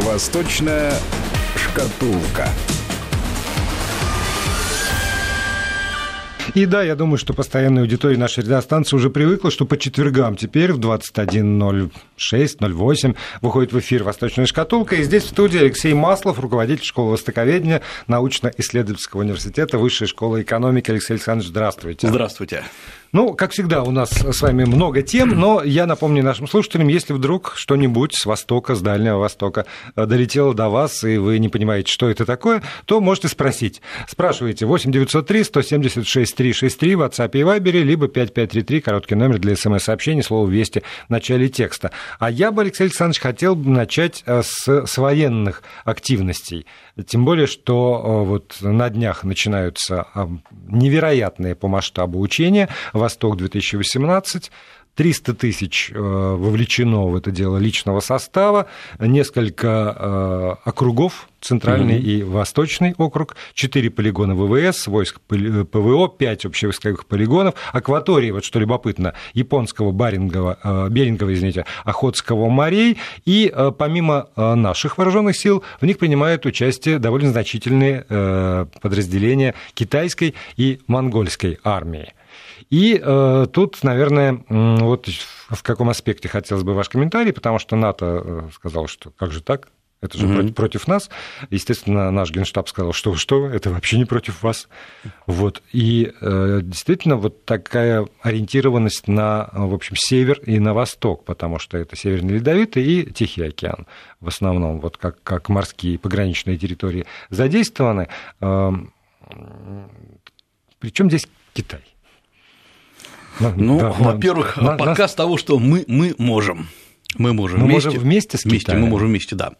Восточная шкатулка. И да, я думаю, что постоянная аудитория нашей радиостанции уже привыкла, что по четвергам теперь в 21.06-08 выходит в эфир «Восточная шкатулка». И здесь в студии Алексей Маслов, руководитель школы востоковедения научно-исследовательского университета Высшей школы экономики. Алексей Александрович, здравствуйте. Здравствуйте. Ну, как всегда, у нас с вами много тем, но я напомню нашим слушателям, если вдруг что-нибудь с Востока, с Дальнего Востока э, долетело до вас, и вы не понимаете, что это такое, то можете спросить. Спрашивайте 8 903 176 363 в WhatsApp и Viber, либо 5533, короткий номер для смс-сообщений, слово «Вести» в начале текста. А я бы, Алексей Александрович, хотел бы начать э, с, с военных активностей. Тем более, что э, вот на днях начинаются невероятные по масштабу учения «Восток-2018», 300 тысяч э, вовлечено в это дело личного состава, несколько э, округов, центральный mm-hmm. и восточный округ, 4 полигона ВВС, войск ПВО, 5 общевойсковых полигонов, акватории, вот что любопытно, японского, Барингова, э, Берингова, извините, Охотского морей, и помимо наших вооруженных сил в них принимают участие довольно значительные подразделения китайской и монгольской армии. И э, тут, наверное, вот в каком аспекте хотелось бы ваш комментарий, потому что НАТО э, сказал, что как же так, это же mm-hmm. против, нас. Естественно, наш генштаб сказал, что что, это вообще не против вас. Вот. И э, действительно вот такая ориентированность на, в общем, север и на восток, потому что это Северный Ледовитый и Тихий океан в основном, вот как, как морские пограничные территории задействованы. Э, причем здесь Китай? Ну, да, во-первых, на, показ на... того, что мы, мы можем. Мы можем мы вместе. можем вместе с вместе, Мы можем вместе, да.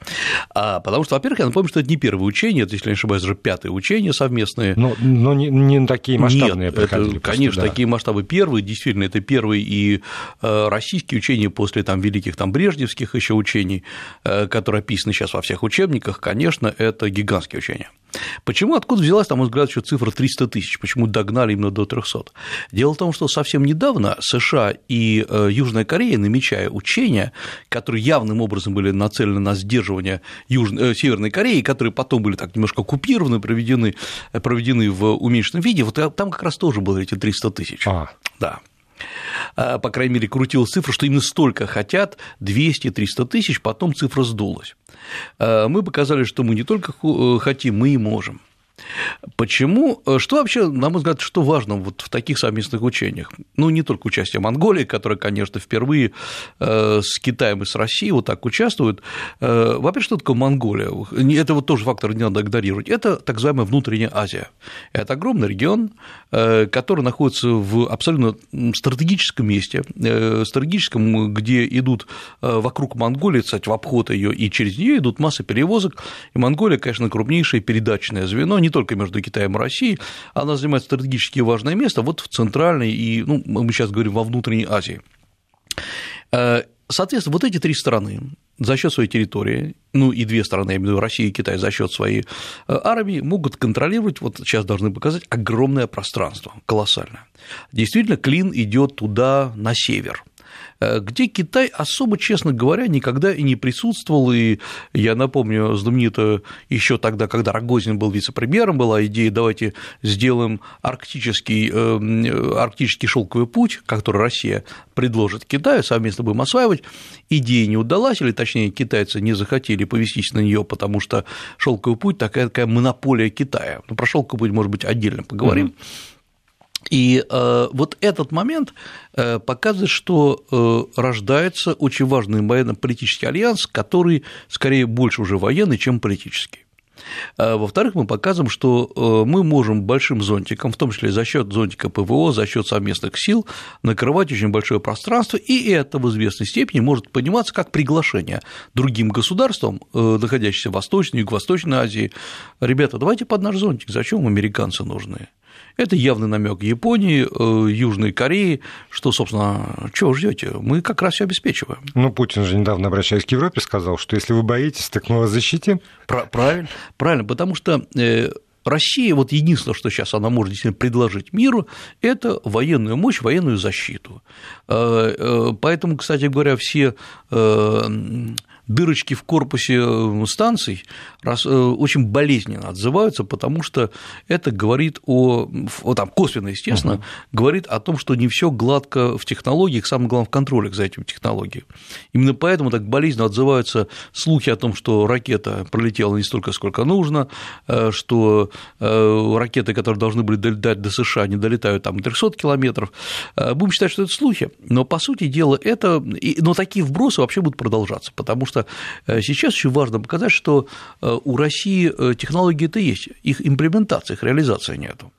А, потому что, во-первых, я напомню, что это не первое учение, это, если не ошибаюсь, уже пятое учение совместное. Но, но не, не такие масштабные Нет. Это, просто, конечно, да. такие масштабы первые, действительно, это первые и э, российские учения после там, великих там, брежневских еще учений, э, которые описаны сейчас во всех учебниках, конечно, это гигантские учения. Почему, откуда взялась, на мой взгляд, еще цифра 300 тысяч, почему догнали именно до 300? Дело в том, что совсем недавно США и э, Южная Корея, намечая учения, которые явным образом были нацелены на сдерживание Южной, э, Северной Кореи, которые потом были так немножко оккупированы, проведены, э, проведены в уменьшенном виде, вот там как раз тоже было эти 300 тысяч. А. Да по крайней мере, крутилась цифра, что именно столько хотят, 200-300 тысяч, потом цифра сдулась. Мы показали, что мы не только хотим, мы и можем. Почему? Э, что вообще, на мой взгляд, что важно вот в таких совместных учениях? Ну, не только участие Монголии, которая, конечно, впервые э, с Китаем и с Россией вот так участвует. Э, во-первых, что такое Монголия? Это вот тоже фактор не надо игнорировать. Это так называемая внутренняя Азия. Это огромный регион, который находится в абсолютно стратегическом месте, стратегическом, где идут вокруг Монголии, кстати, в обход ее, и через нее идут массы перевозок. И Монголия, конечно, крупнейшее передачное звено, не только между Китаем и Россией, она занимает стратегически важное место вот в Центральной и, ну, мы сейчас говорим, во внутренней Азии. Э, соответственно, вот эти три страны за счет своей территории, ну и две страны, я имею в виду Россия и Китай, за счет своей э, армии могут контролировать, вот сейчас должны показать, огромное пространство, колоссальное. Действительно, клин идет туда на север – где Китай особо, честно говоря, никогда и не присутствовал. И я напомню, знаменито еще тогда, когда Рогозин был вице-премьером, была идея, давайте сделаем арктический, э, арктический шелковый путь, который Россия предложит Китаю, совместно будем осваивать. Идея не удалась, или точнее, китайцы не захотели повестись на нее, потому что шелковый путь такая, такая монополия Китая. Ну, про шелковый путь, может быть, отдельно поговорим. Mm-hmm. И э, вот этот момент э, показывает, что э, рождается очень важный военно-политический альянс, который скорее больше уже военный, чем политический. Э, во-вторых, мы показываем, что э, мы можем большим зонтиком, в том числе за счет зонтика ПВО, за счет совместных сил, накрывать очень большое пространство, и это в известной степени может пониматься как приглашение другим государствам, э, находящимся в Восточной и Юго-Восточной Азии. Ребята, давайте под наш зонтик, зачем американцы нужны? Это явный намек Японии, э, Южной Кореи, что, собственно, чего ждете? Мы как раз все обеспечиваем. Ну, Путин же недавно, обращаясь к Европе, сказал, что если вы боитесь, так мы вас защитим. Правильно, правильно, потому что э, Россия, вот единственное, что сейчас она может действительно предложить миру, это военную мощь, военную защиту. Э, поэтому, кстати говоря, все дырочки в корпусе станций очень болезненно отзываются, потому что это говорит о, о там, косвенно, естественно, uh-huh. говорит о том, что не все гладко в технологиях, самое главное, в контроле за этими технологиями. Именно поэтому так болезненно отзываются слухи о том, что ракета пролетела не столько, сколько нужно, что ракеты, которые должны были долетать до США, не долетают там 300 километров. Будем считать, что это слухи, но по сути дела это, но такие вбросы вообще будут продолжаться, потому что э, сейчас очень важно показать, что э, у России э, технологии-то есть, их имплементация, их реализация нету.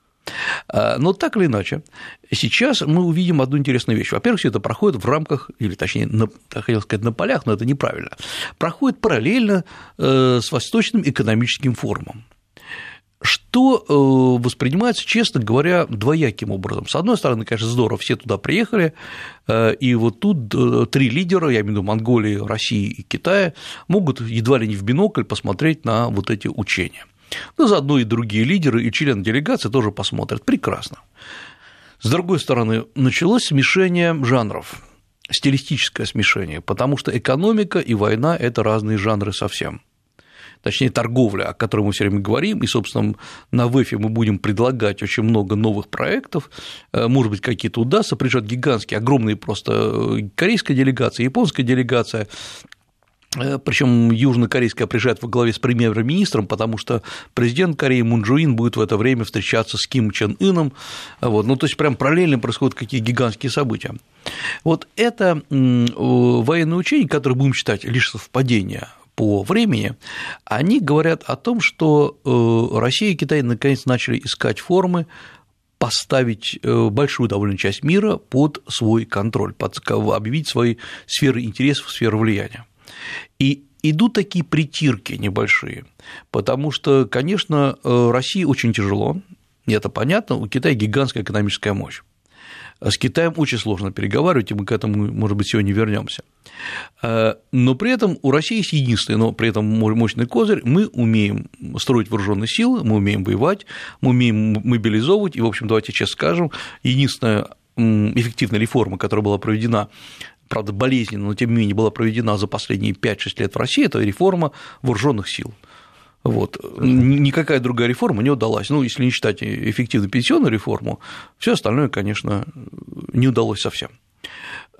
Но так или иначе, сейчас мы увидим одну интересную вещь. Во-первых, все это проходит в рамках, или точнее, на, хотел сказать на полях, но это неправильно, проходит параллельно с Восточным экономическим форумом что э, воспринимается, честно говоря, двояким образом. С одной стороны, конечно, здорово, все туда приехали, э, и вот тут э, три лидера, я имею в виду Монголии, России и Китая, могут едва ли не в бинокль посмотреть на вот эти учения. Ну, заодно и другие лидеры, и члены делегации тоже посмотрят. Прекрасно. С другой стороны, началось смешение жанров, стилистическое смешение, потому что экономика и война – это разные жанры совсем точнее торговля, о которой мы все время говорим, и, собственно, на ВЭФе мы будем предлагать очень много новых проектов, э, может быть, какие-то удастся, приезжают гигантские, огромные просто э, корейская делегация, японская делегация, э, причем южнокорейская приезжает во главе с премьер-министром, потому что президент Кореи Мун Джуин будет в это время встречаться с Ким Чен Ыном. Вот. Ну, то есть, прям параллельно происходят какие гигантские события. Вот это военное учение, которое будем считать лишь совпадение по времени, они говорят о том, что э, Россия и Китай наконец начали искать формы поставить э, большую довольно часть мира под свой контроль, под, объявить свои сферы интересов, сферы влияния. И идут такие притирки небольшие, потому что, конечно, э, России очень тяжело, это понятно, у Китая гигантская экономическая мощь. С Китаем очень сложно переговаривать, и мы к этому, может быть, сегодня вернемся. Э, но при этом у России есть единственный, но при этом мощный козырь. Мы умеем строить вооруженные силы, мы умеем воевать, мы умеем мобилизовывать. И, в общем, давайте честно скажем, единственная эффективная реформа, которая была проведена правда, болезненно, но тем не менее была проведена за последние 5-6 лет в России, это реформа вооруженных сил. Вот. Никакая другая реформа не удалась. Ну, если не считать эффективную пенсионную реформу, все остальное, конечно, не удалось совсем.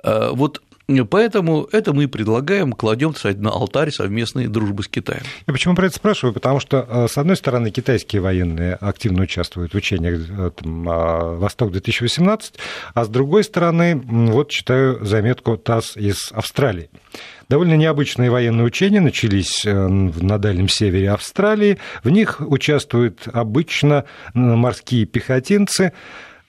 Э, вот Поэтому это мы предлагаем, кладем на алтарь совместной дружбы с Китаем. Я почему про это спрашиваю? Потому что, э, с одной стороны, китайские военные активно участвуют в учениях э, а, «Восток-2018», а с другой стороны, вот читаю заметку ТАСС из Австралии. Довольно необычные военные учения начались э, на Дальнем Севере Австралии. В них участвуют обычно морские пехотинцы,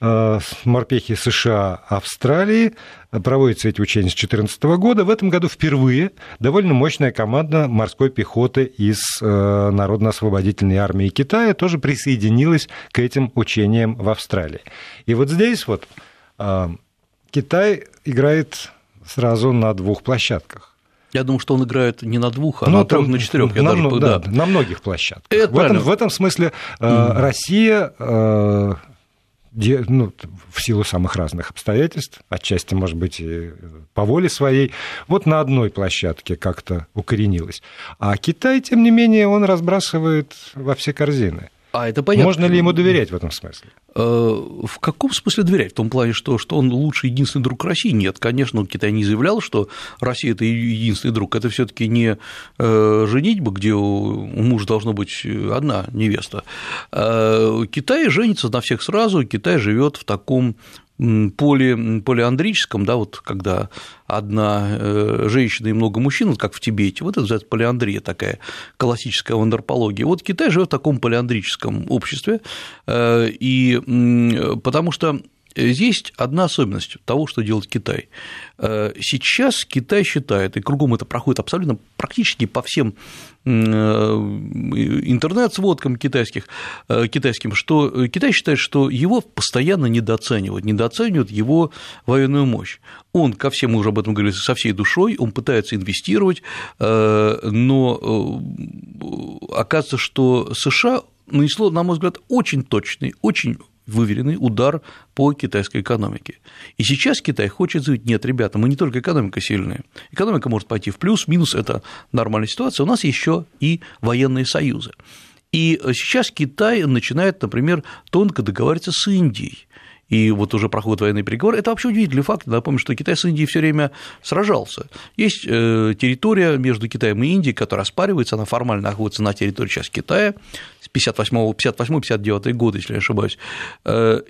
морпехи США, Австралии. Проводятся эти учения с 2014 года. В этом году впервые довольно мощная команда морской пехоты из э, Народно-освободительной армии Китая тоже присоединилась к этим учениям в Австралии. И вот здесь вот э, Китай играет сразу на двух площадках. Я думаю, что он играет не на двух, а ну, на трех, на четырех. На, даже, да, да. на многих площадках. Это в, этом, в этом смысле э, Россия э, ну, в силу самых разных обстоятельств, отчасти, может быть, и по воле своей, вот на одной площадке как-то укоренилась. А Китай, тем не менее, он разбрасывает во все корзины. А это понятно. Можно ли ему доверять в этом смысле? Э, в каком смысле доверять? В том плане, что, что он лучший единственный друг России? Нет, конечно, Китай не заявлял, что Россия – это единственный друг. Это все таки не э, женитьба, где у мужа должна быть одна невеста. Э, Китай женится на всех сразу, Китай живет в таком поли, полиандрическом, да, вот когда одна э, женщина и много мужчин, вот как в Тибете, вот это называется полиандрия, такая классическая в антропологии. Вот Китай живет в таком полиандрическом обществе, э, и потому что есть одна особенность того, что делает Китай. Э, сейчас Китай считает, и кругом это проходит абсолютно практически по всем э, интернет-сводкам китайских, э, китайским, что Китай считает, что его постоянно недооценивают, недооценивают его военную мощь. Он ко всем, мы уже об этом говорили, со всей душой, он пытается инвестировать, но оказывается, что США нанесло, на мой взгляд, очень точный, очень выверенный удар по китайской экономике. И сейчас Китай хочет заявить, нет, ребята, мы не только экономика сильная, экономика может пойти в плюс, минус – это нормальная ситуация, у нас еще и военные союзы. И сейчас Китай начинает, например, тонко договариваться с Индией и вот уже проходят военные переговоры. Это вообще удивительный факт. Напомню, что Китай с Индией все время сражался. Есть э, территория между Китаем и Индией, которая оспаривается, она формально находится на территории сейчас Китая, с 58-59 года, если я не ошибаюсь, э,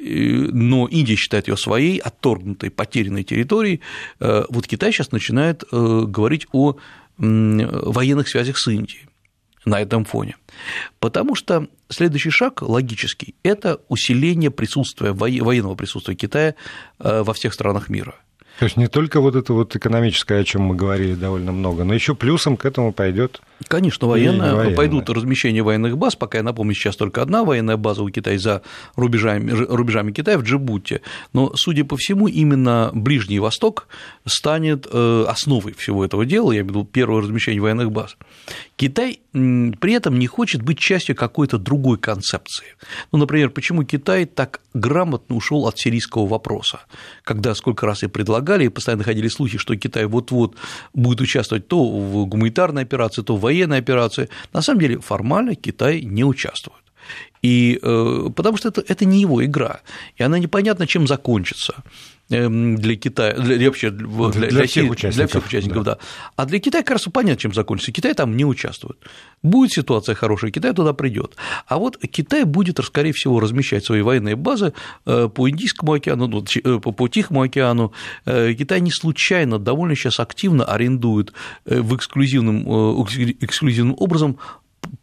но Индия считает ее своей, отторгнутой, потерянной территорией. Э, вот Китай сейчас начинает говорить о военных связях с Индией на этом фоне. Потому что следующий шаг логический – это усиление присутствия, военного присутствия Китая э, во всех странах мира – то есть не только вот это вот экономическое, о чем мы говорили довольно много, но еще плюсом к этому пойдет. Конечно, военное, военное. пойдут размещение военных баз, пока я напомню, сейчас только одна военная база у Китая за рубежами, рубежами Китая в Джибути, но, судя по всему, именно Ближний Восток станет э, основой всего этого дела, я имею в виду первое размещение военных баз. Китай при этом не хочет быть частью какой-то другой концепции. Ну, например, почему Китай так грамотно ушел от сирийского вопроса, когда сколько раз и предлагали, и постоянно ходили слухи, что Китай вот-вот будет участвовать то в гуманитарной операции, то в военной операции. На самом деле формально Китай не участвует. И, э, потому что это, это не его игра, и она непонятно, чем закончится. Эм, для Китая, для, вообще для, для, для, всех участников, для всех участников да. да. А для Китая, кажется, понятно, чем закончится. Китай там не участвует. Будет ситуация хорошая, Китай туда придет. А вот Китай будет, скорее всего, размещать свои военные базы э, по Индийскому океану, ну, э, по Тихому океану. Э, Китай не случайно довольно сейчас активно арендует в эксклюзивным, эксклюзивным образом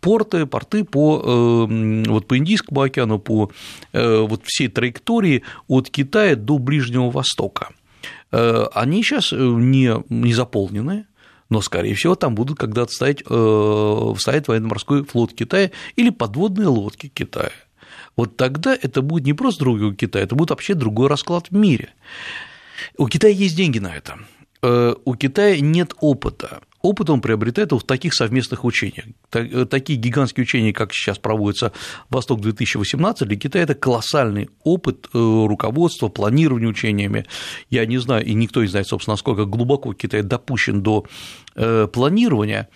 порты, порты по, э, вот по Индийскому океану, по э, вот всей траектории от Китая до Ближнего Востока. Э, они сейчас не, не заполнены, но, скорее всего, там будут когда-то стоять, стоять военно-морской флот Китая или подводные лодки Китая. Вот тогда это будет не просто другой Китай, это будет вообще другой расклад в мире. У Китая есть деньги на это. У Китая нет опыта опыт он приобретает в таких совместных учениях. Э, такие гигантские учения, как сейчас проводятся «Восток-2018», для Китая это колоссальный опыт э, руководства, планирования учениями. Я не знаю, и никто не знает, собственно, насколько глубоко Китай допущен до э, планирования,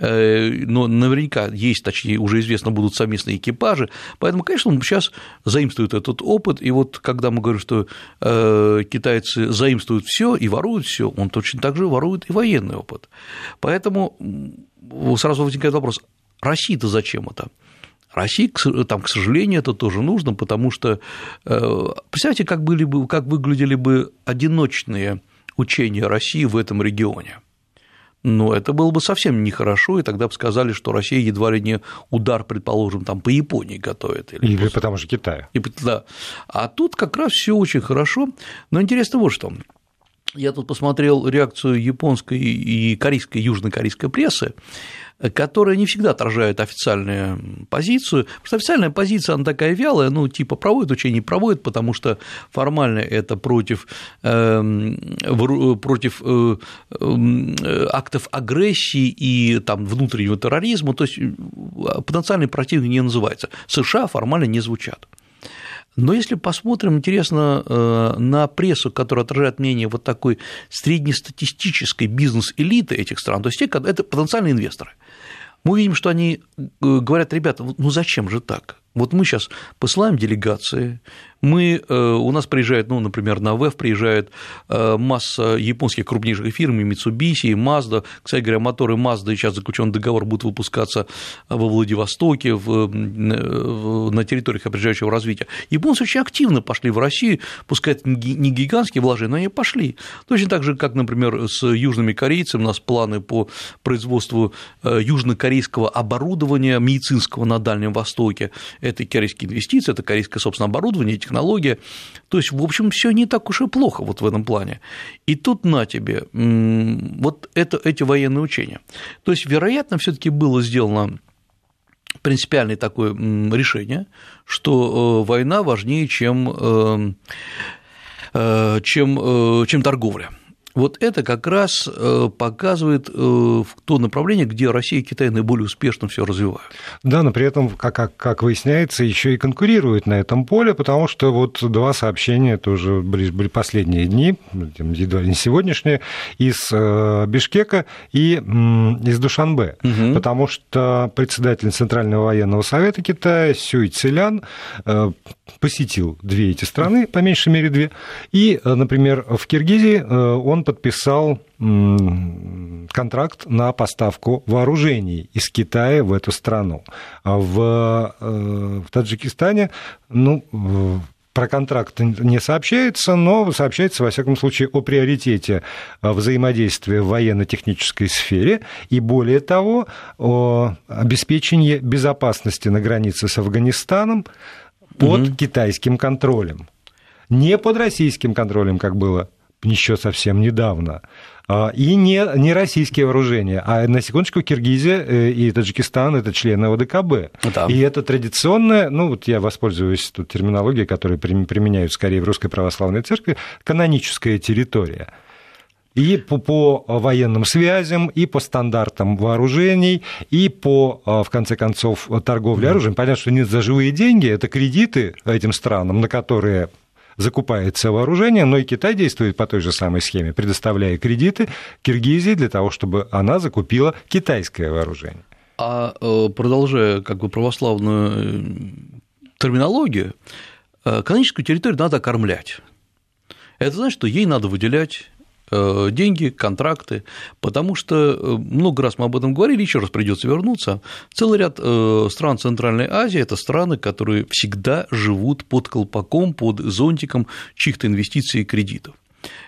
но наверняка есть, точнее, уже известно, будут совместные экипажи, поэтому, конечно, он сейчас заимствует этот опыт, и вот когда мы говорим, что э, китайцы заимствуют все и воруют все, он точно так же ворует и военный опыт. Поэтому сразу возникает вопрос, России-то зачем это? России, там, к сожалению, это тоже нужно, потому что, э, представьте, как, были бы, как выглядели бы одиночные учения России в этом регионе но это было бы совсем нехорошо, и тогда бы сказали, что Россия едва ли не удар, предположим, там по Японии готовит. Или, или после... потому же Китая. И, да. А тут как раз все очень хорошо. Но интересно вот что. Я тут посмотрел реакцию японской и корейской, южнокорейской прессы которая не всегда отражает официальную позицию, потому что официальная позиция, она такая вялая, ну, типа проводит учение, не проводит, потому что формально это против, эм, против э, эм, актов агрессии и там, внутреннего терроризма, то есть потенциальный противник не называется. США формально не звучат. Но если посмотрим, интересно, э, на прессу, которая отражает мнение вот такой среднестатистической бизнес-элиты этих стран, то есть те, это потенциальные инвесторы, мы видим, что они э, говорят, ребята, ну зачем же так? Вот мы сейчас посылаем делегации, мы, э, у нас приезжает, ну, например, на ВЭФ приезжает э, масса японских крупнейших фирм, и Mitsubishi, и Mazda, кстати говоря, моторы Mazda сейчас заключен договор будут выпускаться во Владивостоке, в, на территориях опережающего развития. Японцы очень активно пошли в Россию, пускай это не гигантские вложения, но они пошли. Точно так же, как, например, с южными корейцами у нас планы по производству э, южнокорейского оборудования медицинского на Дальнем Востоке. Это корейские инвестиции, это корейское, собственно, оборудование, технология. То есть, в общем, все не так уж и плохо вот в этом плане. И тут на тебе вот это, эти военные учения. То есть, вероятно, все таки было сделано принципиальное такое решение, что э, война важнее, чем, э, э, чем, чем торговля. Вот это как раз э, показывает э, то направление, где Россия и Китай наиболее успешно все развивают. Да, но при этом, как, как, как выясняется, еще и конкурируют на этом поле, потому что вот два сообщения тоже были, были последние дни, едва ли не сегодняшние, из э, Бишкека и из Душанбе, угу. потому что председатель Центрального военного совета Китая Сюй Целян посетил две эти страны, по меньшей мере две, и, например, в Киргизии он подписал контракт на поставку вооружений из Китая в эту страну. А в, э, в Таджикистане, ну, про контракт не сообщается, но сообщается, во всяком случае, о приоритете взаимодействия в военно-технической сфере и, более того, о обеспечении безопасности на границе с Афганистаном под угу. китайским контролем. Не под российским контролем, как было еще совсем недавно. А, и не, не российские вооружения, а на секундочку Киргизия э, и Таджикистан это члены ОДКБ. Да. И это традиционная, ну вот я воспользуюсь тут терминологией, которую применяют скорее в Русской Православной Церкви, каноническая территория и по, по военным связям, и по стандартам вооружений, и по, а, в конце концов, торговле оружием. Понятно, что нет за живые деньги, это кредиты этим странам, на которые закупается вооружение, но и Китай действует по той же самой схеме, предоставляя кредиты Киргизии для того, чтобы она закупила китайское вооружение. А э, продолжая как бы православную э, терминологию, э, каноническую территорию надо окормлять. Это значит, что ей надо выделять деньги, контракты, потому что э, много раз мы об этом говорили, еще раз придется вернуться. Целый ряд э, стран Центральной Азии – это страны, которые всегда живут под колпаком, под зонтиком чьих-то инвестиций и кредитов.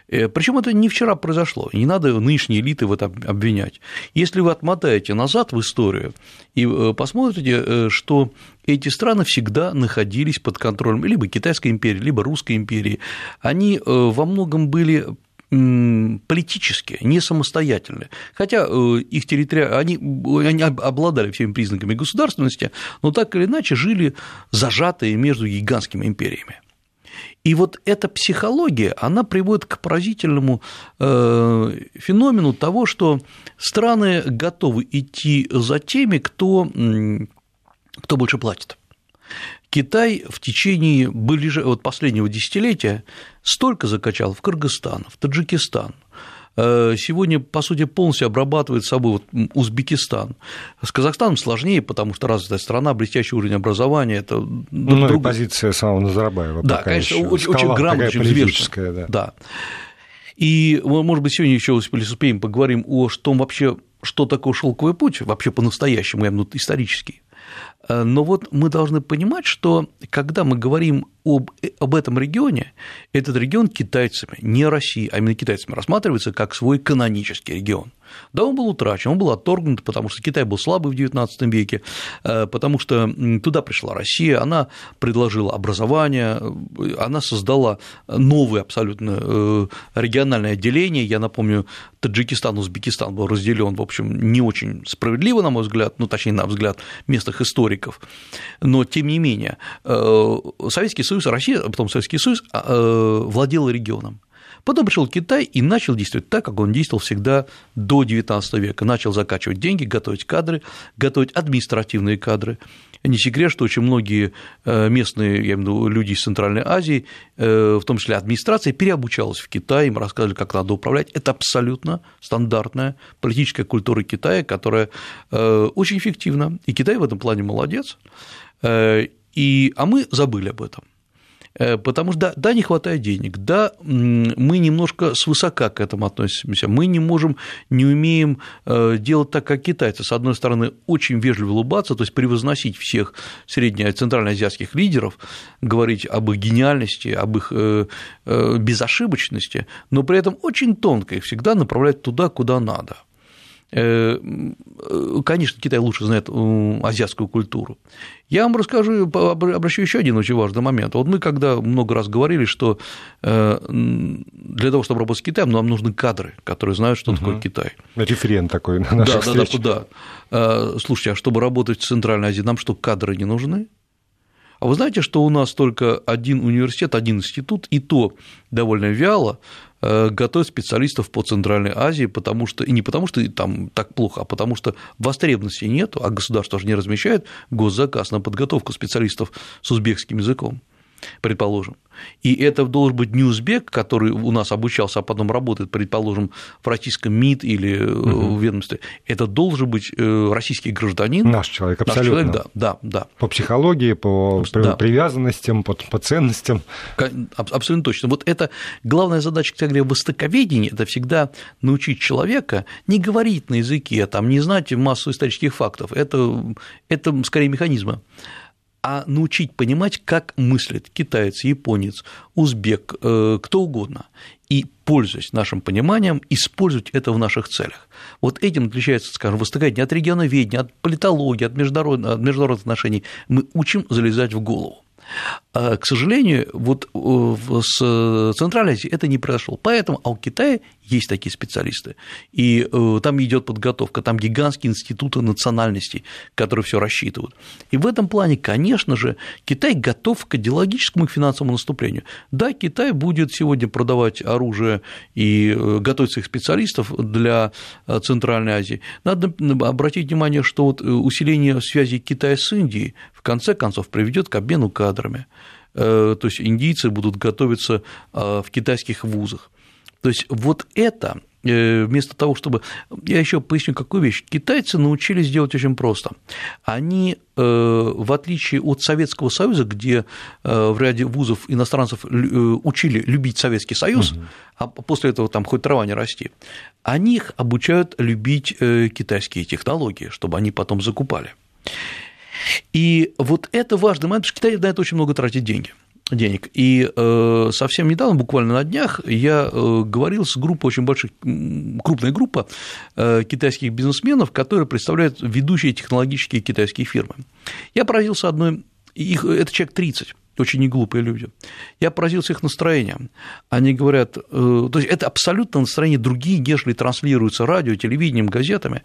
Причем это не вчера произошло, не надо нынешние элиты в этом обвинять. Если вы отмотаете назад в историю и посмотрите, что эти страны всегда находились под контролем либо Китайской империи, либо Русской империи, они во многом были политически, не самостоятельны. Хотя э, их территория, они, они обладали всеми признаками государственности, но так или иначе жили зажатые между гигантскими империями. И вот эта психология, она приводит к поразительному э, феномену того, что страны готовы идти за теми, кто, кто больше платит. Китай в течение вот последнего десятилетия столько закачал в Кыргызстан, в Таджикистан, э, сегодня, по сути, полностью обрабатывает собой вот Узбекистан. С Казахстаном сложнее, потому что развитая страна, блестящий уровень образования. Это ну, друг... и позиция самого Назарбаева. Да, конечно, очень, очень грамотно, очень взвешенно. Да. да. И, может быть, сегодня еще успеем поговорим о том вообще, что такое шелковый путь, вообще по-настоящему, я имею в виду исторический. Э, но вот мы должны понимать, что когда мы говорим об, об этом регионе, этот регион китайцами, не Россией, а именно китайцами рассматривается как свой канонический регион. Да, он был утрачен, он был отторгнут, потому что Китай был слабый в XIX веке, э, потому что туда пришла Россия, она предложила образование, э, она создала новое абсолютно э, региональное отделение. Я напомню, Таджикистан, Узбекистан был разделен, в общем, не очень справедливо, на мой взгляд, ну, точнее, на взгляд местных историков, но, тем не менее, Советский Союз, Россия, а потом Советский Союз владел регионом. Потом пришел Китай и начал действовать так, как он действовал всегда до XIX века. Начал закачивать деньги, готовить кадры, готовить административные кадры. Не секрет, что очень многие э, местные, я имею в виду люди из Центральной Азии, э, в том числе администрация, переобучалась в Китае, им рассказывали, как надо управлять. Это абсолютно стандартная политическая культура Китая, которая э, очень эффективна. И Китай в этом плане молодец. И, а мы забыли об этом. Э, потому что, да, да, не хватает денег, да, мы немножко свысока к этому относимся, мы не можем, не умеем э, делать так, как китайцы. С одной стороны, очень вежливо улыбаться, то есть превозносить всех средне- центральноазиатских лидеров, говорить об их гениальности, об их э, безошибочности, но при этом очень тонко их всегда направлять туда, куда надо – конечно, Китай лучше знает азиатскую культуру. Я вам расскажу, обращу еще один очень важный момент. Вот мы когда много раз говорили, что э, для того, чтобы работать с Китаем, нам нужны кадры, которые знают, что угу. такое Китай. Референт такой на наших да, да, да, да. Э, слушайте, а чтобы работать в Центральной Азии, нам что, кадры не нужны? А вы знаете, что у нас только один университет, один институт, и то довольно вяло готовят специалистов по Центральной Азии, потому что, и не потому что там так плохо, а потому что востребованности нет, а государство же не размещает госзаказ на подготовку специалистов с узбекским языком предположим. И это должен быть не узбек, который у нас обучался, а потом работает, предположим, в российском МИД или угу. в ведомстве. Это должен быть э, российский гражданин. Наш человек, абсолютно. Наш человек, да, да, да. По психологии, по да. привязанностям, по, по ценностям. Абсолютно точно. Вот это главная задача, как я говорю, востоковедения, это всегда научить человека не говорить на языке, там, не знать массу исторических фактов. Это, это скорее механизмы а научить понимать, как мыслит китаец, японец, узбек, э, кто угодно, и, пользуясь нашим пониманием, использовать это в наших целях. Вот этим отличается, скажем, востоковедение от регионоведения, от политологии, от международных, от международных отношений. Мы учим залезать в голову. А, к сожалению, вот э, с Центральной Азией это не произошло. Поэтому, а у Китая есть такие специалисты. И э, там идет подготовка, там гигантские институты национальностей, которые все рассчитывают. И в этом плане, конечно же, Китай готов к идеологическому и финансовому наступлению. Да, Китай будет сегодня продавать оружие и э, готовить своих специалистов для Центральной Азии. Надо обратить внимание, что вот усиление связи Китая с Индией в конце концов приведет к обмену кадрами. Э, то есть индийцы будут готовиться э, в китайских вузах. То есть вот это э, вместо того, чтобы... Я еще поясню, какую вещь. Китайцы научились делать очень просто. Они, в отличие от Советского Союза, где в ряде вузов иностранцев учили любить Советский Союз, угу. а после этого там хоть трава не расти, они их обучают любить китайские технологии, чтобы они потом закупали. И вот это важный момент, потому что Китай на это очень много тратит деньги денег. И э, совсем недавно, буквально на днях, я э, говорил с группой очень большой, крупная группа э, китайских бизнесменов, которые представляют ведущие технологические китайские фирмы. Я поразился одной, их, это человек 30, очень неглупые люди. Я поразился их настроением. Они говорят, то есть это абсолютно настроение другие, нежели транслируются радио, телевидением, газетами.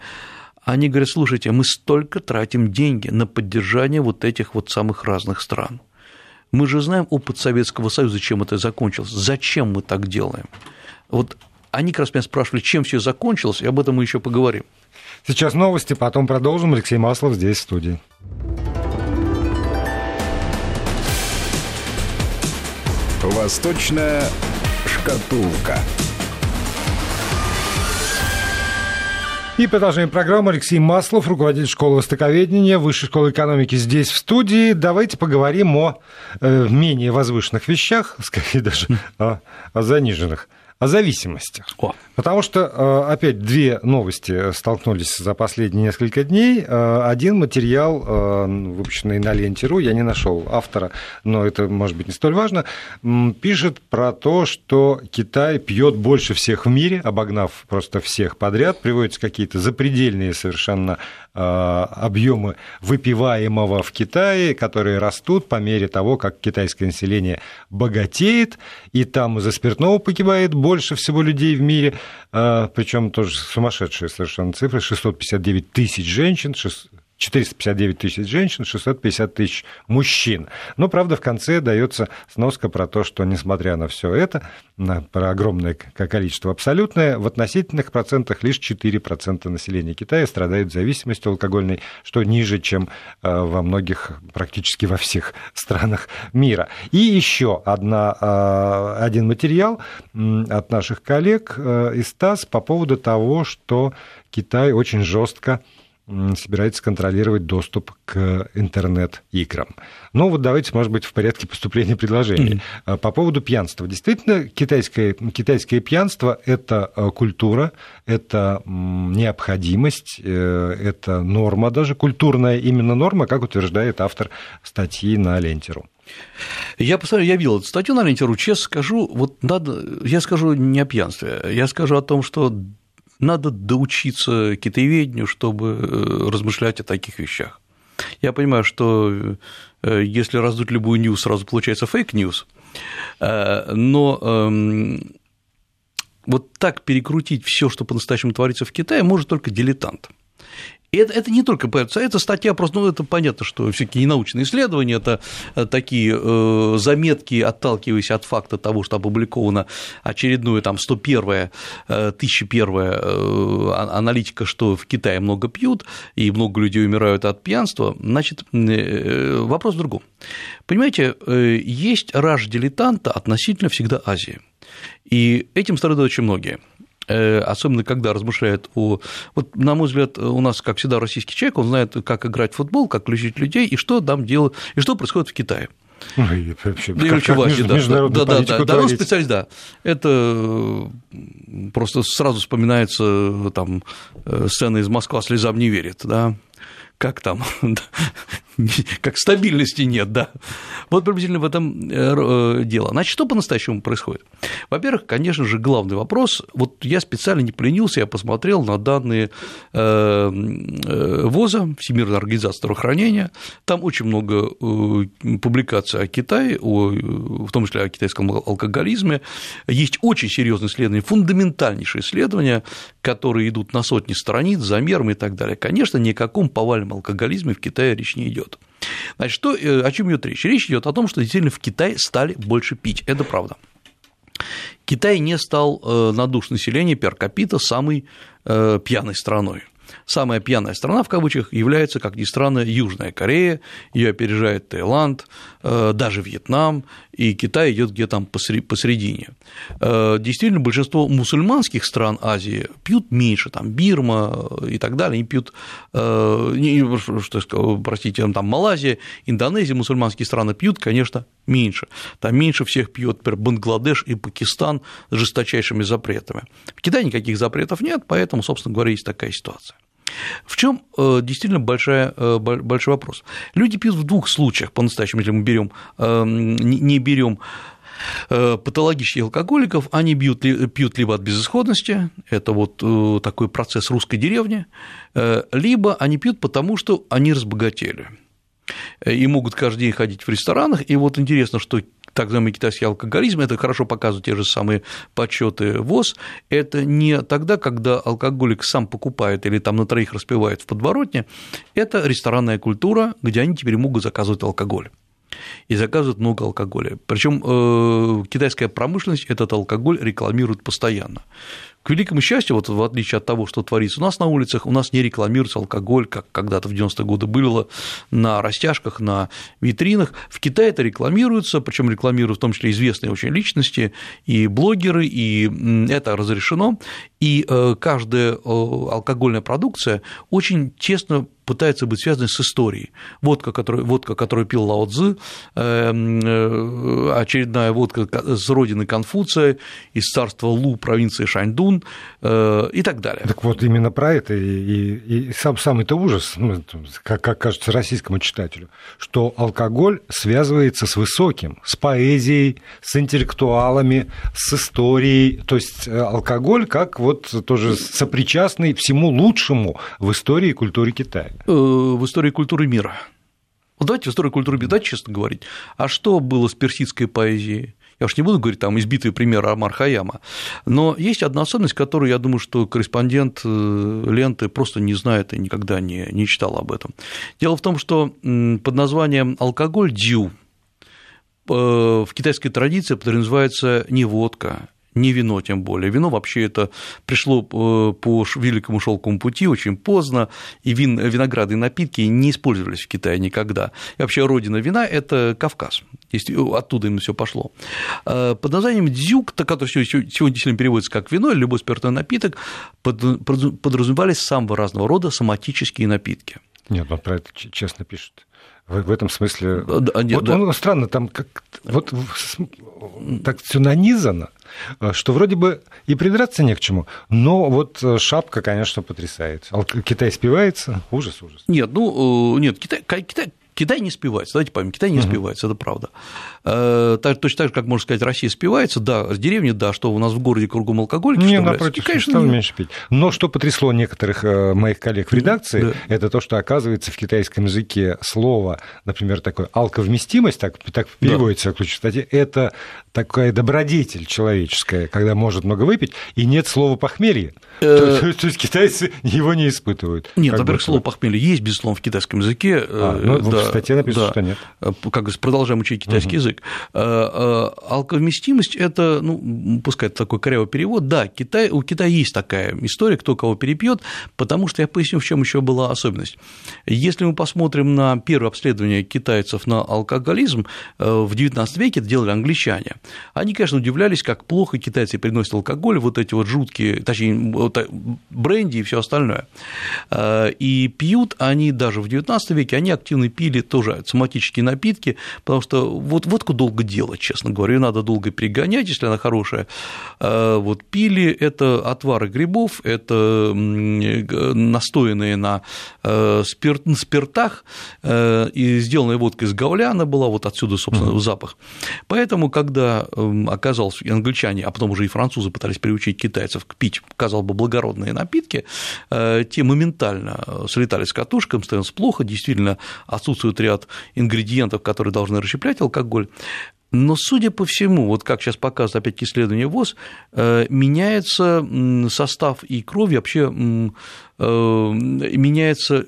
Они говорят, слушайте, мы столько тратим деньги на поддержание вот этих вот самых разных стран. Мы же знаем опыт Советского Союза, чем это закончилось. Зачем мы так делаем? Вот они как раз меня спрашивали, чем все закончилось, и об этом мы еще поговорим. Сейчас новости, потом продолжим. Алексей Маслов здесь, в студии. Восточная шкатулка. И продолжаем программу. Алексей Маслов, руководитель школы востоковедения, Высшей школы экономики здесь, в студии. Давайте поговорим о э, менее возвышенных вещах, скорее даже о, о заниженных о зависимостях. О. Потому что, э, опять, две новости столкнулись за последние несколько дней. Э, один материал, э, выпущенный на ленте.ру, я не нашел автора, но это, может быть, не столь важно, пишет про то, что Китай пьет больше всех в мире, обогнав просто всех подряд, приводятся какие-то запредельные совершенно объемы выпиваемого в Китае, которые растут по мере того, как китайское население богатеет, и там из-за спиртного погибает больше всего людей в мире, а, причем тоже сумасшедшие совершенно цифры, 659 тысяч женщин, 459 тысяч женщин, 650 тысяч мужчин. Но, правда, в конце дается сноска про то, что, несмотря на все это, про огромное количество абсолютное, в относительных процентах лишь 4% населения Китая страдают зависимостью алкогольной, что ниже, чем а, во многих, практически во всех странах мира. И еще одна, а, один материал от наших коллег из ТАСС по поводу того, что Китай очень жестко собирается контролировать доступ к интернет-играм. Ну вот давайте, может быть, в порядке поступления предложений. Mm-hmm. По поводу пьянства. Действительно, китайское, китайское пьянство – это а, культура, это необходимость, э, это норма даже, культурная именно норма, как утверждает автор статьи на Лента.ру. Я посмотрю, я видел эту статью на Лента.ру, честно скажу, вот надо, я скажу не о пьянстве, я скажу о том, что надо доучиться китаеведению, чтобы э, размышлять о таких вещах. Я понимаю, что э, если раздуть любую news, сразу получается fake news, э, но эм, вот так перекрутить все, что по-настоящему творится в Китае, может только дилетант. И это, это не только ПРЦ, это статья просто, ну, это понятно, что все-таки не научные исследования, это э, такие э, заметки, отталкиваясь от факта того, что опубликовано очередное там 101 1001 аналитика, что в Китае много пьют и много людей умирают от пьянства, значит, вопрос в другом. Понимаете, есть раж дилетанта относительно всегда Азии. И этим страдают очень многие э, особенно когда размышляют о... Вот, на мой взгляд, у нас, как всегда, российский человек, он знает, как играть в футбол, как включить людей, и что там делать, и что происходит в Китае. Ой, вообще, да, как, как да, да, да, да, да, специалист, да. Это просто сразу вспоминается там э, сцена из Москвы «Слезам не верит», да, как там, как стабильности нет, да. Вот приблизительно в этом э, дело. Значит, что по-настоящему происходит? Во-первых, конечно же, главный вопрос, вот я специально не поленился, я посмотрел на данные э, э, ВОЗа, Всемирной организации здравоохранения, там очень много публикаций о Китае, в том числе о китайском алкоголизме, есть очень серьезные исследования, фундаментальнейшие исследования, которые идут на сотни страниц, замерами и так далее. Конечно, ни о каком повальном алкоголизме в Китае речь не идет. Значит, что, э, о чем идет речь? Речь идет о том, что действительно в Китае стали больше пить. Это правда. Китай не стал э, на душ населения пер капита самой э, пьяной страной. Самая пьяная страна, в кавычках, является, как ни странно, Южная Корея, ее опережает Таиланд, э, даже Вьетнам, и Китай идет где-то там посередине. Э, действительно, большинство мусульманских стран Азии пьют меньше, там Бирма и так далее, они пьют, э, не, что, простите, там Малайзия, Индонезия, мусульманские страны пьют, конечно, меньше. Там меньше всех пьет, например, Бангладеш и Пакистан с жесточайшими запретами. В Китае никаких запретов нет, поэтому, собственно говоря, есть такая ситуация. В чем э, действительно большая, э, большой вопрос? Люди пьют в двух случаях, по-настоящему, если мы берем, эм, не берем э, патологических алкоголиков, они бьют, пьют либо от безысходности, это вот такой процесс русской деревни, либо они пьют потому, что они разбогатели и могут каждый день ходить в ресторанах. И вот интересно, что так называемый китайский алкоголизм, это хорошо показывают те же самые подсчеты ВОЗ, это не тогда, когда алкоголик сам покупает или там на троих распивает в подворотне, это ресторанная культура, где они теперь могут заказывать алкоголь и заказывают много алкоголя. Причем э, китайская промышленность этот алкоголь рекламирует постоянно. К великому счастью, вот в отличие от того, что творится у нас на улицах, у нас не рекламируется алкоголь, как когда-то в 90-е годы было на растяжках, на витринах. В Китае это рекламируется, причем рекламируют в том числе известные очень личности и блогеры, и это разрешено. И э, каждая э, алкогольная продукция очень тесно пытается быть связанной с историей. Водка, которую, водка, которую пил Лао Цзы, эм, э, очередная водка с родины Конфуция, из царства Лу, провинции Шаньдун и так далее. Так вот, именно про это и, и, и сам, самый-то ужас, ну, как, как кажется российскому читателю, что алкоголь связывается с высоким, с поэзией, с интеллектуалами, с историей. То есть алкоголь как вот тоже сопричастный всему лучшему в истории и культуре Китая. Э, в истории культуры мира. Вот давайте в истории культуры мира, давайте честно говорить, а что было с персидской поэзией? Я уж не буду говорить там избитые примеры Амар Хаяма, но есть одна особенность, которую, я думаю, что корреспондент э, ленты просто не знает и никогда не, не читал об этом. Дело в том, что под названием алкоголь дзю э, в китайской традиции подразумевается не водка, не вино тем более. Вино вообще это пришло э, по великому шелковому пути очень поздно, и вин, винограды и напитки не использовались в Китае никогда. И вообще родина вина – это Кавказ, оттуда именно все пошло. Э, под названием дзюк, который сегодня действительно переводится как вино или любой спиртной напиток, подразумевались самого разного рода соматические напитки. Нет, он про это честно пишет. В, этом смысле. Да, нет, вот да. он странно, там как вот так все нанизано, э, что вроде бы и придраться не к чему, но вот э, шапка, конечно, потрясает. Китай спивается, ужас, ужас. Нет, ну, э, нет, Китай, Китай Китай не спивается, давайте поймем, Китай не спивается, это правда. Э, так, точно так же, как можно сказать, Россия спивается, да, с деревни, да, что у нас в городе кругом алкоголь. Не, напротив, и, конечно, стал не... меньше пить. Но что потрясло некоторых э, моих коллег в редакции, да. это то, что, оказывается, в китайском языке слово, например, такое алковместимость, так, так переводится да. в статьи, это такая добродетель человеческая, когда может много выпить, и нет слова похмелье. Э, то, то есть китайцы его не испытывают. Нет, во-первых, слово похмелье есть, безусловно, в китайском языке. А, ну, да, в статье написано, да. что нет. Как говорится, продолжаем учить китайский угу. язык. Алковместимость – это, ну, пускай это такой корявый перевод, да, Китай, у Китая есть такая история, кто кого перепьет, потому что я поясню, в чем еще была особенность. Если мы посмотрим на первое обследование китайцев на алкоголизм, в XIX веке это делали англичане. Они, конечно, удивлялись, как плохо китайцы приносят алкоголь, вот эти вот жуткие, точнее, вот бренди и все остальное. И пьют они даже в XIX веке, они активно пили тоже соматические напитки, потому что вот водку долго делать, честно говоря, ее надо долго перегонять, если она хорошая. Вот пили это отвары грибов, это настоянные на э, спирт, спиртах, э, и сделанная водка из говляна была, вот отсюда, собственно, mm-hmm. запах. Поэтому, когда эм, оказалось, англичане, а потом уже и французы пытались приучить китайцев пить, казалось бы, благородные напитки, э, те моментально слетали с катушком, становилось плохо, действительно отсутствует ряд ингредиентов, которые должны расщеплять алкоголь. Но, судя по всему, вот как сейчас показывает опять исследование ВОЗ, э, меняется состав и крови, вообще э, меняется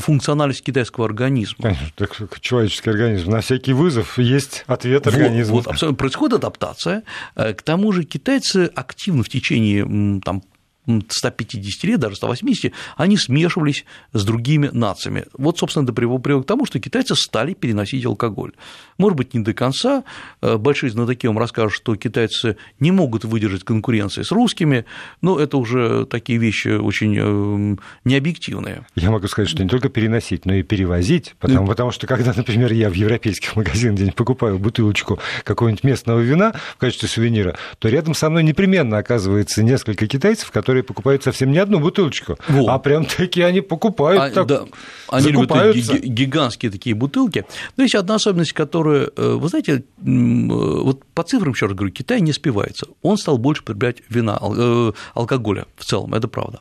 функциональность китайского организма. Конечно, так человеческий организм. На всякий вызов есть ответ организма. Вот, вот происходит адаптация. Э, к тому же китайцы активно в течение там, 150 лет, даже 180, они смешивались с другими нациями. Вот, собственно, это привело к тому, что китайцы стали переносить алкоголь. Может быть, не до конца. Э, большие знатоки вам расскажут, что китайцы не могут выдержать конкуренции с русскими, но это уже такие вещи очень э, необъективные. Я могу сказать, что не только переносить, но и перевозить, потому, потому что когда, например, я в европейских магазинах где-нибудь покупаю бутылочку какого-нибудь местного вина в качестве сувенира, то рядом со мной непременно оказывается несколько китайцев, которые которые покупают совсем не одну бутылочку, вот. а прям такие они покупают. А, так, да. Они закупаются. любят гигантские такие бутылки. Но есть одна особенность, которая, э, вы знаете, э, вот по цифрам, еще раз говорю, Китай не спивается. Он стал больше потреблять вина, э, алкоголя в целом, это правда.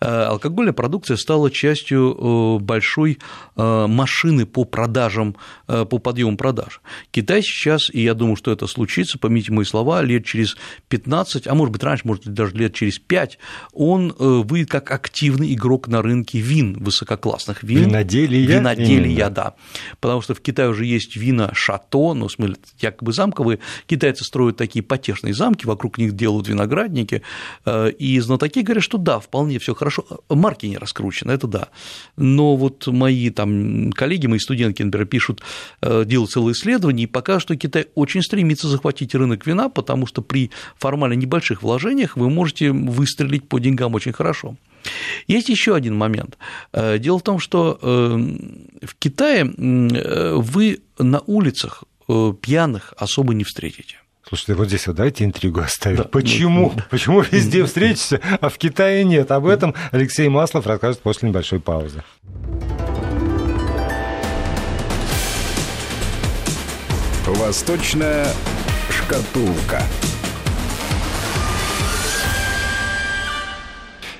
Алкогольная продукция стала частью большой машины по продажам, по подъему продаж. Китай сейчас, и я думаю, что это случится, помните мои слова, лет через 15, а может быть раньше, может быть даже лет через 5, он э, выйдет как активный игрок на рынке вин, высококлассных вин. Виноделия. Виноделия, да. Потому что в Китае уже есть вина шато, ну, в смысле, якобы замковые. Китайцы строят такие потешные замки, вокруг них делают виноградники, э, и знатоки говорят, что да, вполне все хорошо, марки не раскручены, это да. Но вот мои там коллеги, мои студентки, например, пишут, э, делают целые исследования, и пока что Китай очень стремится захватить рынок вина, потому что при формально небольших вложениях вы можете выстрелить жить по деньгам очень хорошо. Есть еще один момент. Э, дело в том, что э, в Китае э, вы на улицах пьяных особо не встретите. Слушайте, вот здесь вот давайте интригу оставим. Да. Почему? Да. Почему везде встретишься, а в Китае нет? Об этом Алексей Маслов расскажет после небольшой паузы. Восточная шкатулка.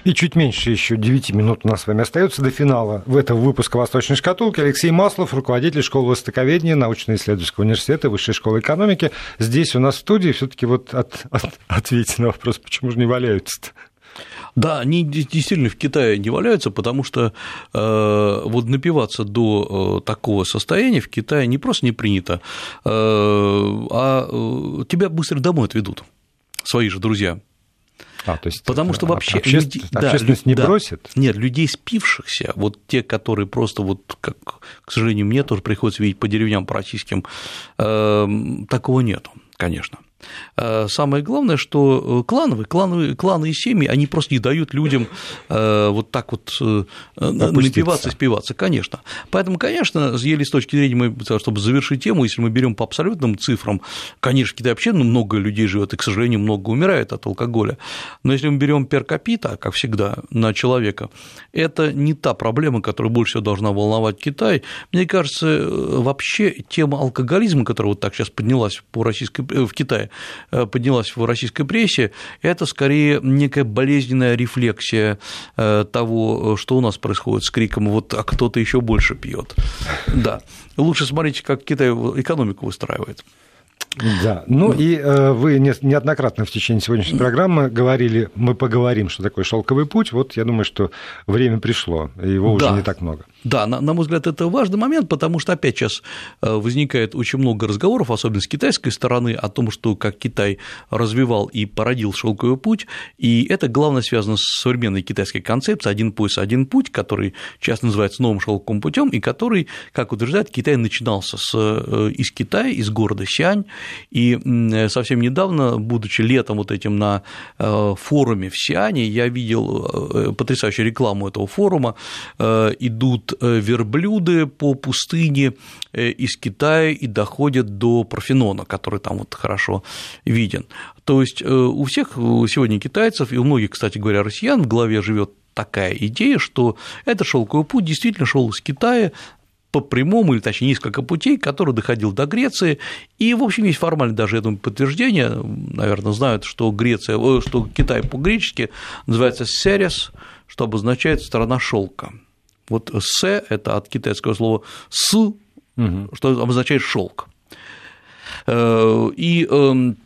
И чуть меньше еще 9 минут у нас с вами остается до финала в этом выпуске «Восточной шкатулки». Алексей Маслов, руководитель школы востоковедения научно-исследовательского университета Высшей школы экономики. Здесь у нас в студии все таки вот от, от, ответьте на вопрос, почему же не валяются-то? Да, они действительно в Китае не валяются, потому что э, вот напиваться до э, такого состояния в Китае не просто не принято, э, а э, тебя быстро домой отведут свои же друзья. А, то есть Потому что вообще обществ... люди... общественность да, не да, бросит? Нет, людей спившихся, вот те, которые просто, вот, как, к сожалению, мне тоже приходится видеть по деревням, по российским, э, такого нету, конечно. Э, самое главное, что клановые, клановые, кланы и семьи, они просто не дают людям э, вот так вот э, напиваться, спиваться, конечно. Поэтому, конечно, ели с точки зрения, мы, чтобы завершить тему, если мы берем по абсолютным цифрам, конечно, в Китае вообще ну, много людей живет, и, к сожалению, много умирает от алкоголя. Но если мы берем пер капита, как всегда, на человека, это не та проблема, которая больше всего должна волновать Китай. Мне кажется, вообще тема алкоголизма, которая вот так сейчас поднялась по российской, в Китае, Э, поднялась в российской прессе, это скорее некая болезненная рефлексия э, того, что у нас происходит с криком «вот, а кто-то еще больше пьет. Да, лучше смотрите, как Китай экономику выстраивает. Да, ну и э, вы неоднократно в течение сегодняшней программы говорили, мы поговорим, что такое шелковый путь. Вот я думаю, что время пришло, его да. уже не так много. Да, на, на мой взгляд, это важный момент, потому что опять сейчас э, возникает очень много разговоров, особенно с китайской стороны, о том, что как Китай развивал и породил шелковый путь, и это главное связано с современной китайской концепцией «один пояс, один путь», который часто называется новым шелковым путем, и который, как утверждает, Китай начинался с, э, из Китая, из города Сиань, и совсем недавно, будучи летом вот этим на э, форуме в Сиане, я видел потрясающую рекламу этого форума, идут Э, верблюды по пустыне э, из Китая и доходят до Парфенона, который там вот хорошо виден. То есть э, у всех сегодня китайцев, и у многих, кстати говоря, россиян в голове живет такая идея, что этот шелковый путь действительно шел из Китая по прямому, или точнее несколько путей, который доходил до Греции, и, в общем, есть формально даже этому подтверждение, наверное, знают, что Греция, что Китай по-гречески называется «серес», что обозначает «страна шелка. Вот «с» – это от китайского слова «с», угу. что обозначает шелк. Э, и эм,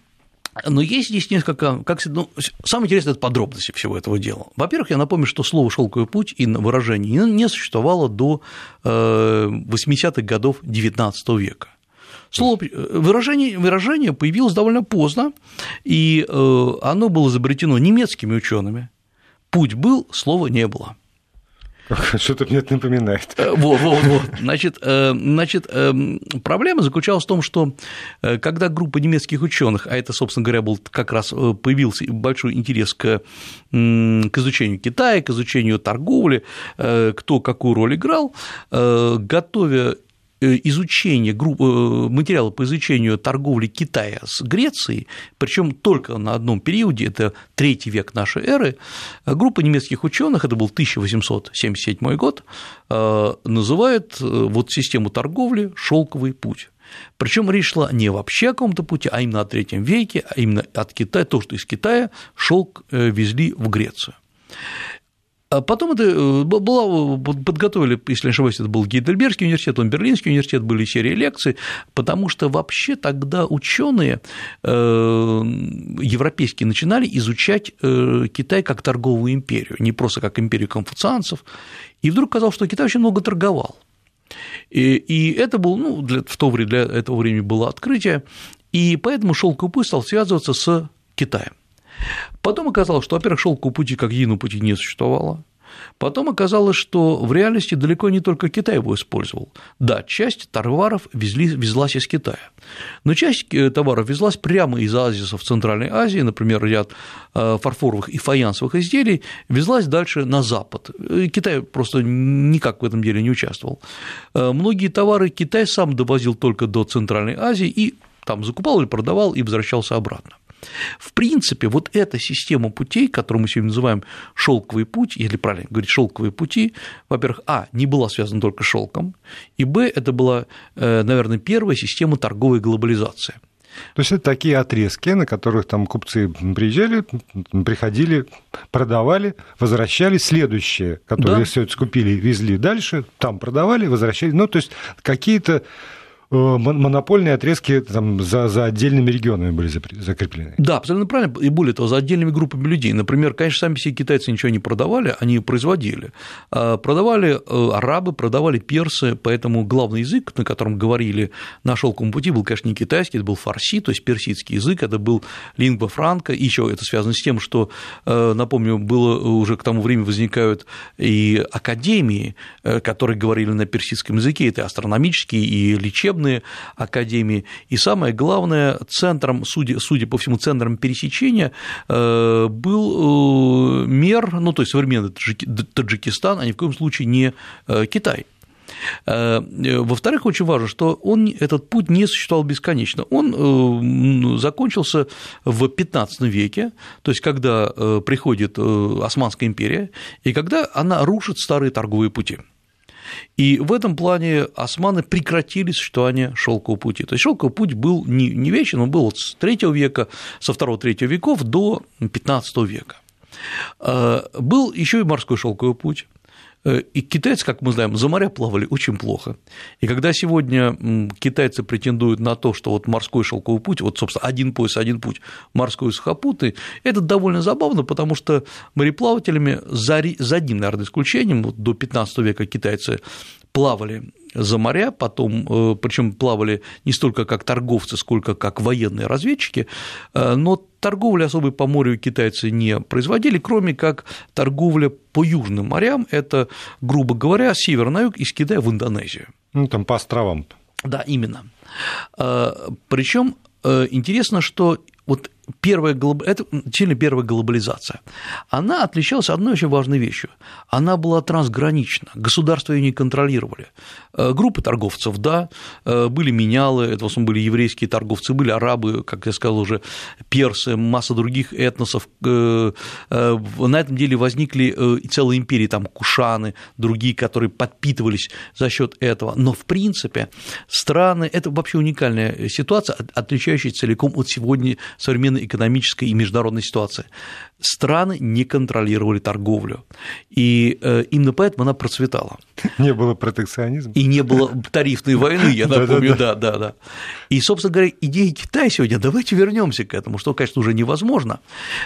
но есть здесь несколько, как, ну, самое интересное – это подробности всего этого дела. Во-первых, я напомню, что слово «шелковый путь» и выражение не существовало до 80-х э, годов XIX века. Слово, э, выражение, выражение появилось довольно поздно, и оно было изобретено немецкими учеными. Путь был, слова не было. Что-то мне это напоминает. Э, вот, вот, вот. Значит, э, значит, э, проблема заключалась в том, что когда группа немецких ученых, а это, собственно говоря, был как раз появился большой интерес к, к изучению Китая, к изучению торговли, кто какую роль играл, готовя Э, изучение групп, э, материала по изучению торговли Китая с Грецией, причем только на одном периоде, это третий век нашей эры, группа немецких ученых, это был 1877 год, э, называет вот систему торговли шелковый путь. Причем речь шла не вообще о каком-то пути, а именно о третьем веке, а именно от Китая, то, что из Китая шелк везли в Грецию. А потом это э, было, подготовили, если не ошибаюсь, это был Гейдельбергский университет, он Берлинский университет, были серии лекций, потому что вообще тогда ученые э, европейские начинали изучать э, Китай как торговую империю, не просто как империю конфуцианцев, и вдруг казалось, что Китай очень много торговал. И, и это было, ну, для, в то время, для этого времени было открытие, и поэтому шелковый путь стал связываться с Китаем. Потом оказалось, что, во-первых, шелкового пути как единого пути не существовало. Потом оказалось, что в реальности далеко не только Китай его использовал. Да, часть товаров везли, везлась из Китая, но часть э, товаров везлась прямо из оазисов Центральной Азии, например, ряд э, фарфоровых и фаянсовых изделий, везлась дальше на Запад. Китай просто никак в этом деле не участвовал. Э, многие товары Китай сам довозил только до Центральной Азии и там закупал или продавал и возвращался обратно. В принципе, вот эта система путей, которую мы сегодня называем шелковый путь, или правильно говорить шелковые пути, во-первых, а, не была связана только с шелком, и б, это была, э, наверное, первая система торговой глобализации. То есть это такие отрезки, на которых там купцы приезжали, приходили, продавали, возвращались, следующие, которые да. все это скупили, везли дальше, там продавали, возвращались. Ну, то есть какие-то монопольные отрезки там, за, за отдельными регионами были закреплены. Да, абсолютно правильно. И более того, за отдельными группами людей. Например, конечно, сами все китайцы ничего не продавали, они производили. А, продавали э, арабы, продавали персы, поэтому главный язык, на котором говорили на шелковом пути, был, конечно, не китайский, это был фарси, то есть персидский язык, это был лингва франка, и еще это связано с тем, что, э, напомню, было уже к тому времени возникают и академии, которые говорили на персидском языке, это астрономические и лечебные, учебные академии. И самое главное, центром, судя, судя по всему, центром пересечения был мер, ну, то есть современный Таджикистан, а ни в коем случае не Китай. Э, во-вторых, очень важно, что он, этот путь не существовал бесконечно. Он э, закончился в XV веке, то есть когда э, приходит Османская империя, и когда она рушит старые торговые пути. И в этом плане османы прекратили существование шелкового пути. То есть шелковый путь был не, не вечен, он был с третьего века, со второго-третьего веков до XV века. Был еще и морской шелковый путь, Э, и китайцы, как мы знаем, за моря плавали очень плохо. И когда сегодня китайцы претендуют на то, что вот морской шелковый путь, вот, собственно, один пояс, один путь морской сухопутный, это довольно забавно, потому что мореплавателями за, за одним, наверное, исключением, вот до 15 века китайцы плавали за моря, потом, э, причем плавали не столько как торговцы, сколько как военные разведчики, э, но торговли особой по морю китайцы не производили, кроме как торговля по южным морям, это, грубо говоря, с севера на юг из Китая в Индонезию. Ну, там по островам. Да, именно. Э, Причем интересно, что вот первая, это сильно первая глобализация, она отличалась одной очень важной вещью. Она была трансгранична, государства ее не контролировали. Э, группы торговцев, да, э, были менялы, это в основном были еврейские торговцы, были арабы, как я сказал уже, персы, масса других этносов. Э, на этом деле возникли целые империи, там кушаны, другие, которые подпитывались за счет этого. Но, в принципе, страны – это вообще уникальная ситуация, отличающаяся целиком от сегодня современной экономической и международной ситуации. Страны не контролировали торговлю, и э, именно поэтому она процветала. Не было протекционизма. И не было тарифной войны, я напомню, да, да, да. И, собственно говоря, идея Китая сегодня, давайте вернемся к этому, что, конечно, уже невозможно,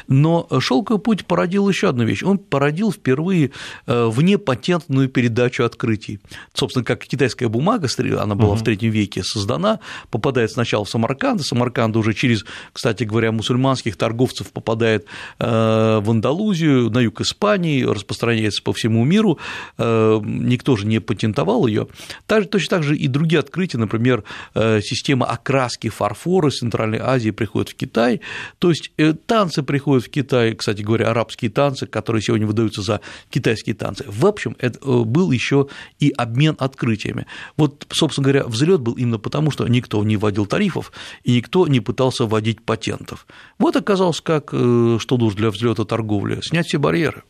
но шелковый путь породил еще одну вещь. Он породил впервые э, внепатентную передачу открытий. Собственно, как китайская бумага, она была в третьем веке создана, попадает сначала в Самарканд, Самарканд уже через, кстати говоря, мусульманских торговцев попадает э, в Андалузию, на юг Испании, распространяется по всему миру, э, никто же не патентовал ее. Точно так же и другие открытия, например, э, система окраски фарфора из Центральной Азии приходит в Китай, то есть танцы приходят в Китай, кстати говоря, арабские танцы, которые сегодня выдаются за китайские танцы. В общем, это был еще и обмен открытиями. Вот, собственно говоря, взлет был именно потому, что никто не вводил тарифов и никто не пытался вводить патентов. Вот оказалось, как, э, что нужно для взлета торговли, снять все барьеры.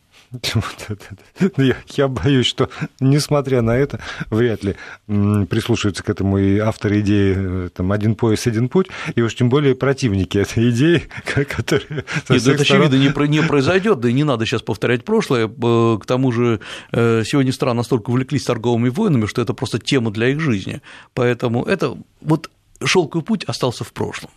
Я, я боюсь, что, несмотря на это, вряд ли прислушаются к этому и авторы идеи э, там, «один пояс, один путь», и уж тем более противники этой идеи, которые... Нет, это, очевидно, не, не произойдет, да и не надо сейчас повторять прошлое. К тому же э, сегодня страны настолько увлеклись торговыми войнами, что это просто тема для их жизни. Поэтому это вот шелковый путь остался в прошлом.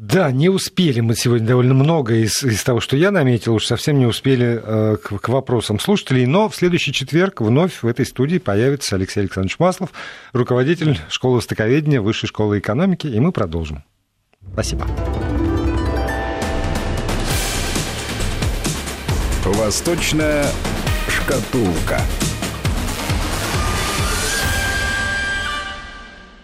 Да, не успели мы сегодня довольно много из, из того, что я наметил, уж совсем не успели э, к, к вопросам слушателей, но в следующий четверг вновь в этой студии появится Алексей Александрович Маслов, руководитель школы востоковедения Высшей школы экономики, и мы продолжим. Спасибо. Восточная шкатулка.